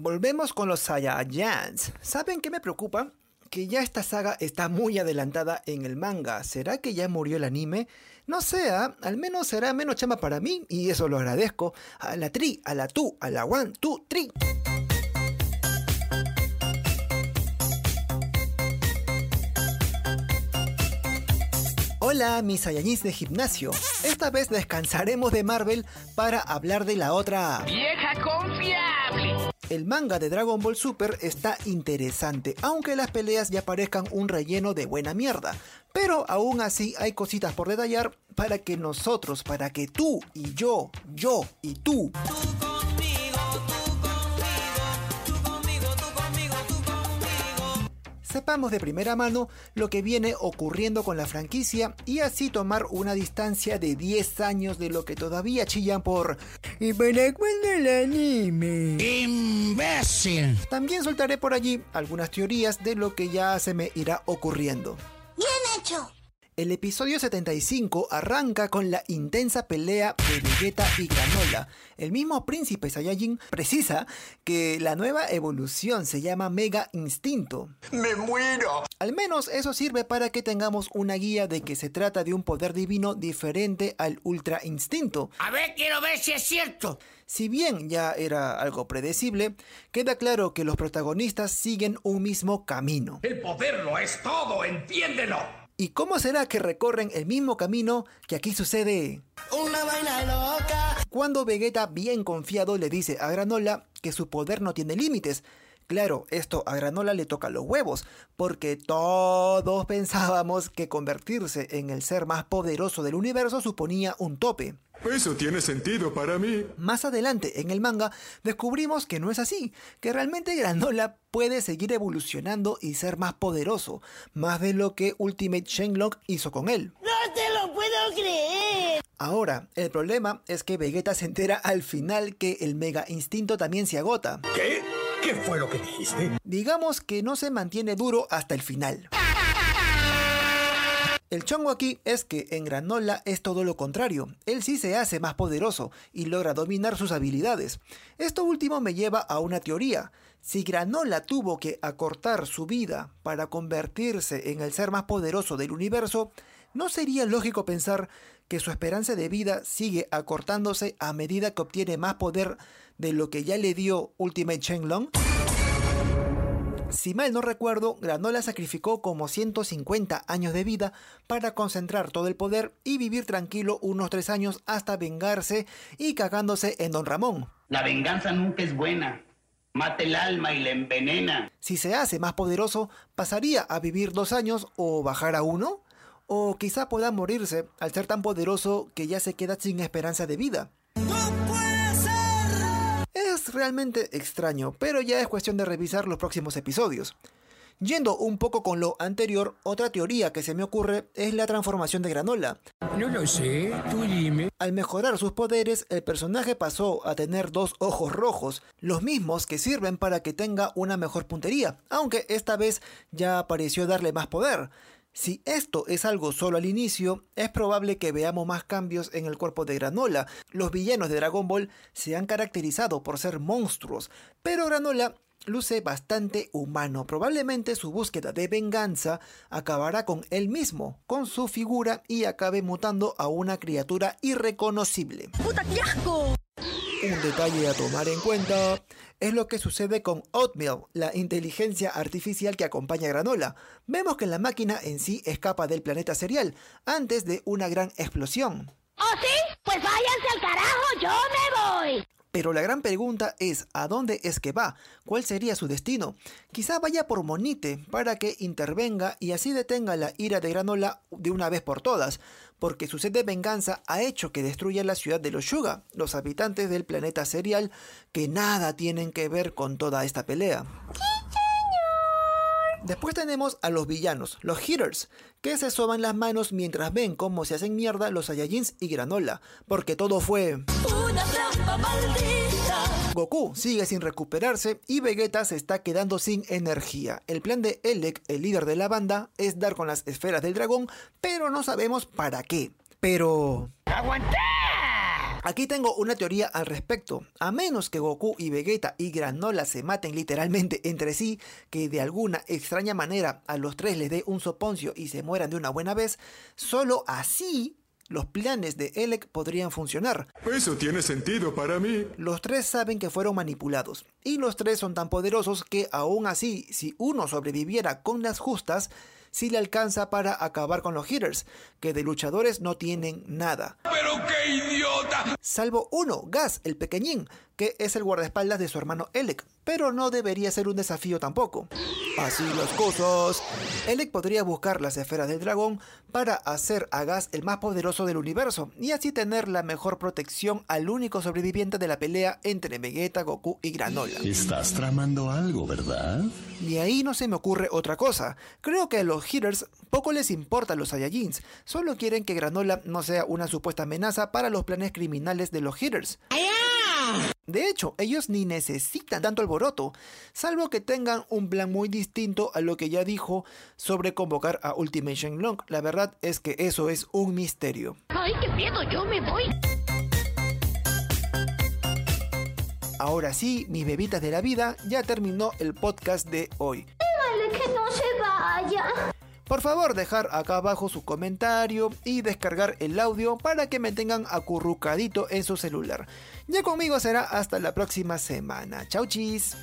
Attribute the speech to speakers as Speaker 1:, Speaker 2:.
Speaker 1: Volvemos con los Saiyajins. ¿Saben qué me preocupa? Que ya esta saga está muy adelantada en el manga. ¿Será que ya murió el anime? No sé, ¿ah? al menos será menos chama para mí y eso lo agradezco. A la tri, a la tu, a la one, two, tri. Hola, mis Saiyajins de gimnasio. Esta vez descansaremos de Marvel para hablar de la otra.
Speaker 2: ¡Vieja confiable!
Speaker 1: El manga de Dragon Ball Super está interesante, aunque las peleas ya parezcan un relleno de buena mierda. Pero aún así hay cositas por detallar para que nosotros, para que tú y yo, yo y tú, sepamos de primera mano lo que viene ocurriendo con la franquicia y así tomar una distancia de 10 años de lo que todavía chillan por ¿Y para cuándo el anime?
Speaker 3: ¡Imbécil!
Speaker 1: También soltaré por allí algunas teorías de lo que ya se me irá ocurriendo.
Speaker 4: Bien hecho.
Speaker 1: El episodio 75 arranca con la intensa pelea de Vegeta y Granola. El mismo príncipe Saiyajin precisa que la nueva evolución se llama Mega Instinto.
Speaker 3: ¡Me muero!
Speaker 1: Al menos eso sirve para que tengamos una guía de que se trata de un poder divino diferente al Ultra Instinto.
Speaker 3: A ver, quiero ver si es cierto.
Speaker 1: Si bien ya era algo predecible, queda claro que los protagonistas siguen un mismo camino.
Speaker 5: El poder lo es todo, entiéndelo.
Speaker 1: ¿Y cómo será que recorren el mismo camino que aquí sucede?
Speaker 4: Una vaina loca.
Speaker 1: Cuando Vegeta, bien confiado, le dice a Granola que su poder no tiene límites. Claro, esto a Granola le toca los huevos, porque todos pensábamos que convertirse en el ser más poderoso del universo suponía un tope.
Speaker 6: Eso tiene sentido para mí.
Speaker 1: Más adelante en el manga descubrimos que no es así, que realmente Granola puede seguir evolucionando y ser más poderoso, más de lo que Ultimate Shenlong hizo con él.
Speaker 4: No te lo puedo creer.
Speaker 1: Ahora, el problema es que Vegeta se entera al final que el Mega Instinto también se agota.
Speaker 5: ¿Qué? ¿Qué fue lo que dijiste?
Speaker 1: Digamos que no se mantiene duro hasta el final. El chongo aquí es que en Granola es todo lo contrario. Él sí se hace más poderoso y logra dominar sus habilidades. Esto último me lleva a una teoría. Si Granola tuvo que acortar su vida para convertirse en el ser más poderoso del universo, ¿no sería lógico pensar que su esperanza de vida sigue acortándose a medida que obtiene más poder de lo que ya le dio Ultimate Shenlong? Si mal no recuerdo, Granola sacrificó como 150 años de vida para concentrar todo el poder y vivir tranquilo unos 3 años hasta vengarse y cagándose en Don Ramón.
Speaker 2: La venganza nunca es buena. Mata el alma y la envenena.
Speaker 1: Si se hace más poderoso, ¿pasaría a vivir 2 años o bajar a uno? O quizá pueda morirse al ser tan poderoso que ya se queda sin esperanza de vida. Es realmente extraño, pero ya es cuestión de revisar los próximos episodios. Yendo un poco con lo anterior, otra teoría que se me ocurre es la transformación de Granola.
Speaker 3: No lo sé, tú dime.
Speaker 1: Al mejorar sus poderes, el personaje pasó a tener dos ojos rojos, los mismos que sirven para que tenga una mejor puntería, aunque esta vez ya pareció darle más poder. Si esto es algo solo al inicio, es probable que veamos más cambios en el cuerpo de Granola. Los villanos de Dragon Ball se han caracterizado por ser monstruos, pero Granola luce bastante humano. Probablemente su búsqueda de venganza acabará con él mismo, con su figura y acabe mutando a una criatura irreconocible.
Speaker 4: ¡Puta, qué asco!
Speaker 1: Un detalle a tomar en cuenta es lo que sucede con Oatmeal, la inteligencia artificial que acompaña a Granola. Vemos que la máquina en sí escapa del planeta cereal antes de una gran explosión.
Speaker 4: ¿Oh, sí? Pues váyanse al carajo, yo me voy.
Speaker 1: Pero la gran pregunta es, ¿a dónde es que va? ¿Cuál sería su destino? Quizá vaya por Monite para que intervenga y así detenga la ira de Granola de una vez por todas, porque su sed de venganza ha hecho que destruya la ciudad de los Yuga, los habitantes del planeta serial, que nada tienen que ver con toda esta pelea. Después tenemos a los villanos, los Hitters, que se soban las manos mientras ven cómo se hacen mierda los Saiyajins y Granola, porque todo fue...
Speaker 4: Una trampa maldita.
Speaker 1: Goku sigue sin recuperarse y Vegeta se está quedando sin energía. El plan de Elec, el líder de la banda, es dar con las esferas del dragón, pero no sabemos para qué. Pero...
Speaker 2: ¡Aguantar!
Speaker 1: Aquí tengo una teoría al respecto. A menos que Goku y Vegeta y Granola se maten literalmente entre sí, que de alguna extraña manera a los tres les dé un soponcio y se mueran de una buena vez, solo así los planes de Elec podrían funcionar.
Speaker 6: Eso tiene sentido para mí.
Speaker 1: Los tres saben que fueron manipulados, y los tres son tan poderosos que aún así, si uno sobreviviera con las justas, sí le alcanza para acabar con los hitters, que de luchadores no tienen nada.
Speaker 5: ¡Pero qué idiota!
Speaker 1: Salvo uno, Gas, el pequeñín, que es el guardaespaldas de su hermano Elec, pero no debería ser un desafío tampoco. Así las cosas. Elec podría buscar las esferas del dragón para hacer a Gas el más poderoso del universo y así tener la mejor protección al único sobreviviente de la pelea entre Vegeta, Goku y Granola.
Speaker 7: Estás tramando algo, ¿verdad?
Speaker 1: Y ahí no se me ocurre otra cosa. Creo que a los hitters poco les importan los Saiyajins, solo quieren que Granola no sea una supuesta amenaza para los planes criminales de los hitters. De hecho, ellos ni necesitan tanto alboroto, salvo que tengan un plan muy distinto a lo que ya dijo sobre convocar a Ultimate Shenlong. La verdad es que eso es un misterio.
Speaker 4: Ay, qué miedo, yo me voy.
Speaker 1: Ahora sí, mis bebitas de la vida, ya terminó el podcast de hoy.
Speaker 4: Dígale que no se vaya.
Speaker 1: Por favor, dejar acá abajo su comentario y descargar el audio para que me tengan acurrucadito en su celular. Ya conmigo será hasta la próxima semana. Chau chis.